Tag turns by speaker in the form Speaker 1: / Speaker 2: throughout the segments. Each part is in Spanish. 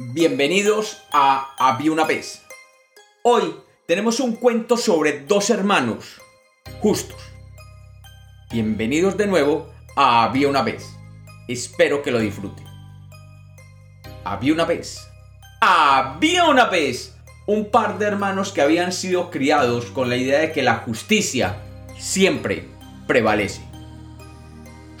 Speaker 1: Bienvenidos a Había una vez. Hoy tenemos un cuento sobre dos hermanos justos. Bienvenidos de nuevo a Había una vez. Espero que lo disfruten. Había una vez. Había una vez un par de hermanos que habían sido criados con la idea de que la justicia siempre prevalece.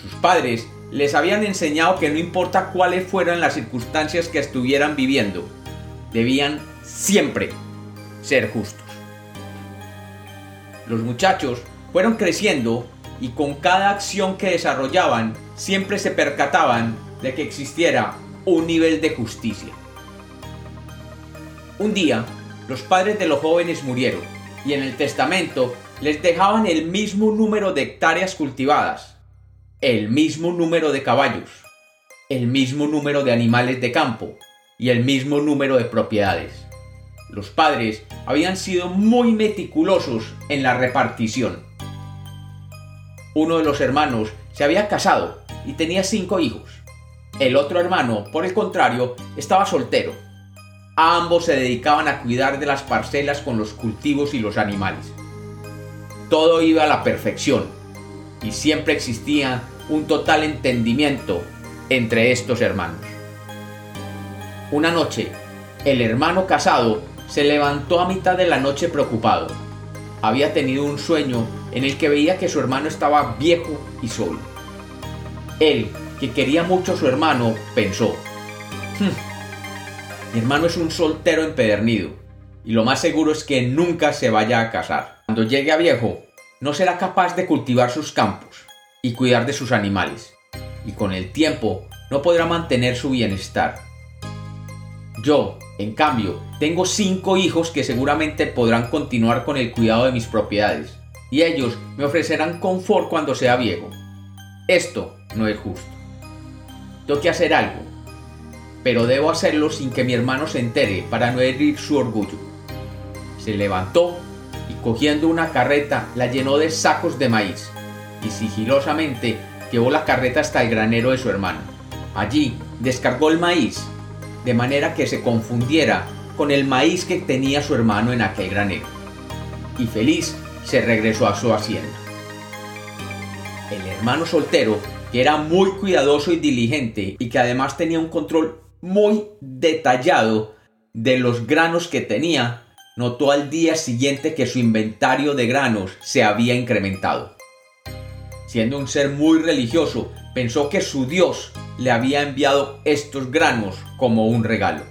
Speaker 1: Sus padres les habían enseñado que no importa cuáles fueran las circunstancias que estuvieran viviendo, debían siempre ser justos. Los muchachos fueron creciendo y con cada acción que desarrollaban siempre se percataban de que existiera un nivel de justicia. Un día, los padres de los jóvenes murieron y en el testamento les dejaban el mismo número de hectáreas cultivadas, el mismo número de caballos, el mismo número de animales de campo y el mismo número de propiedades. Los padres habían sido muy meticulosos en la repartición. Uno de los hermanos se había casado y tenía cinco hijos. El otro hermano, por el contrario, estaba soltero. Ambos se dedicaban a cuidar de las parcelas con los cultivos y los animales. Todo iba a la perfección y siempre existía un total entendimiento entre estos hermanos. Una noche, el hermano casado se levantó a mitad de la noche preocupado. Había tenido un sueño en el que veía que su hermano estaba viejo y solo. Él, que quería mucho a su hermano, pensó, "Hmm, mi hermano es un soltero empedernido, y lo más seguro es que nunca se vaya a casar. Cuando llegue a viejo, no será capaz de cultivar sus campos y cuidar de sus animales, y con el tiempo no podrá mantener su bienestar. Yo, en cambio, tengo cinco hijos que seguramente podrán continuar con el cuidado de mis propiedades, y ellos me ofrecerán confort cuando sea viejo. Esto no es justo. Tengo que hacer algo, pero debo hacerlo sin que mi hermano se entere para no herir su orgullo. Se levantó y cogiendo una carreta la llenó de sacos de maíz y sigilosamente llevó la carreta hasta el granero de su hermano. Allí descargó el maíz de manera que se confundiera con el maíz que tenía su hermano en aquel granero. Y feliz se regresó a su hacienda. El hermano soltero, que era muy cuidadoso y diligente y que además tenía un control muy detallado de los granos que tenía, notó al día siguiente que su inventario de granos se había incrementado. Siendo un ser muy religioso, pensó que su Dios le había enviado estos granos como un regalo.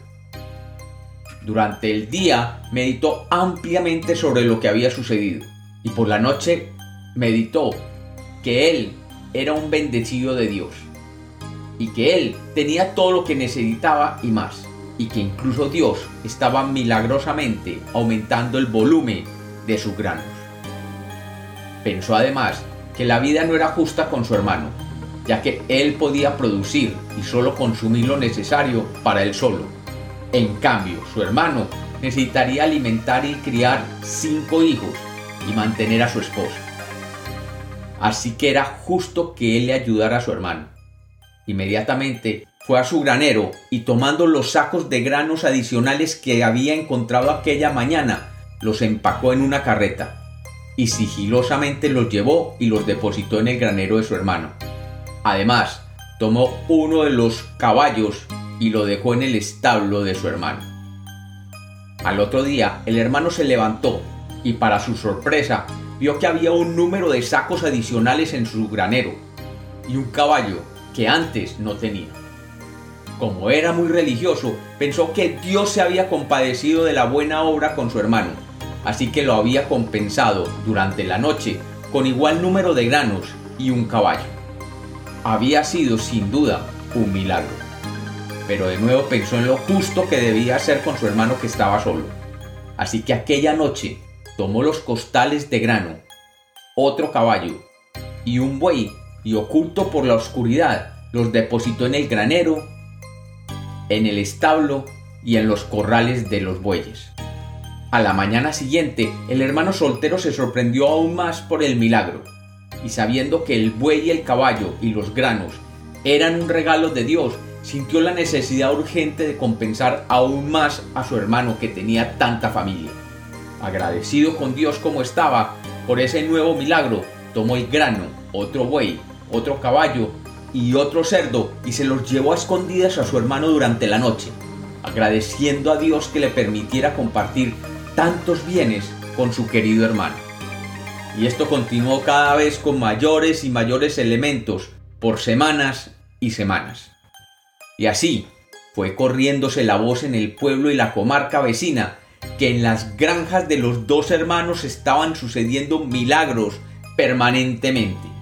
Speaker 1: Durante el día meditó ampliamente sobre lo que había sucedido y por la noche meditó que él era un bendecido de Dios y que él tenía todo lo que necesitaba y más y que incluso Dios estaba milagrosamente aumentando el volumen de sus granos. Pensó además que la vida no era justa con su hermano, ya que él podía producir y solo consumir lo necesario para él solo. En cambio, su hermano necesitaría alimentar y criar cinco hijos y mantener a su esposa. Así que era justo que él le ayudara a su hermano. Inmediatamente fue a su granero y tomando los sacos de granos adicionales que había encontrado aquella mañana, los empacó en una carreta y sigilosamente los llevó y los depositó en el granero de su hermano. Además, tomó uno de los caballos y lo dejó en el establo de su hermano. Al otro día, el hermano se levantó y para su sorpresa vio que había un número de sacos adicionales en su granero y un caballo que antes no tenía. Como era muy religioso, pensó que Dios se había compadecido de la buena obra con su hermano así que lo había compensado durante la noche con igual número de granos y un caballo. Había sido sin duda un milagro. Pero de nuevo pensó en lo justo que debía hacer con su hermano que estaba solo. Así que aquella noche tomó los costales de grano, otro caballo y un buey y oculto por la oscuridad los depositó en el granero, en el establo y en los corrales de los bueyes. A la mañana siguiente, el hermano soltero se sorprendió aún más por el milagro, y sabiendo que el buey y el caballo y los granos eran un regalo de Dios, sintió la necesidad urgente de compensar aún más a su hermano que tenía tanta familia. Agradecido con Dios como estaba por ese nuevo milagro, tomó el grano, otro buey, otro caballo y otro cerdo y se los llevó a escondidas a su hermano durante la noche, agradeciendo a Dios que le permitiera compartir tantos bienes con su querido hermano. Y esto continuó cada vez con mayores y mayores elementos por semanas y semanas. Y así fue corriéndose la voz en el pueblo y la comarca vecina que en las granjas de los dos hermanos estaban sucediendo milagros permanentemente.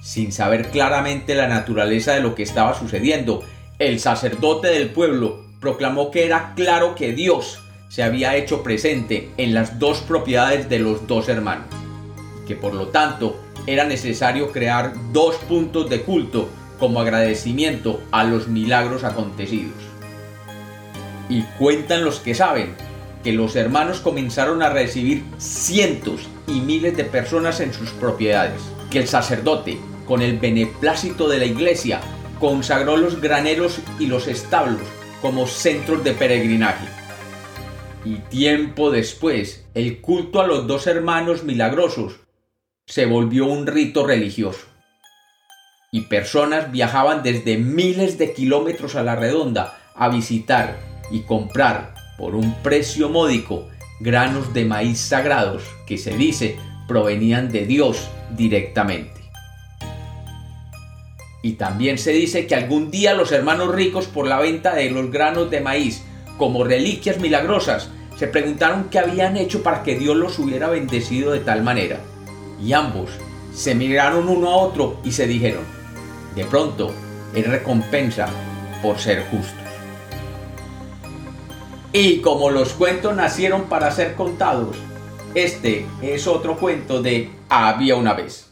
Speaker 1: Sin saber claramente la naturaleza de lo que estaba sucediendo, el sacerdote del pueblo proclamó que era claro que Dios se había hecho presente en las dos propiedades de los dos hermanos, que por lo tanto era necesario crear dos puntos de culto como agradecimiento a los milagros acontecidos. Y cuentan los que saben que los hermanos comenzaron a recibir cientos y miles de personas en sus propiedades, que el sacerdote, con el beneplácito de la iglesia, consagró los graneros y los establos como centros de peregrinaje. Y tiempo después, el culto a los dos hermanos milagrosos se volvió un rito religioso. Y personas viajaban desde miles de kilómetros a la redonda a visitar y comprar por un precio módico granos de maíz sagrados que se dice provenían de Dios directamente. Y también se dice que algún día los hermanos ricos por la venta de los granos de maíz como reliquias milagrosas se preguntaron qué habían hecho para que Dios los hubiera bendecido de tal manera. Y ambos se miraron uno a otro y se dijeron, de pronto es recompensa por ser justos. Y como los cuentos nacieron para ser contados, este es otro cuento de Había una vez.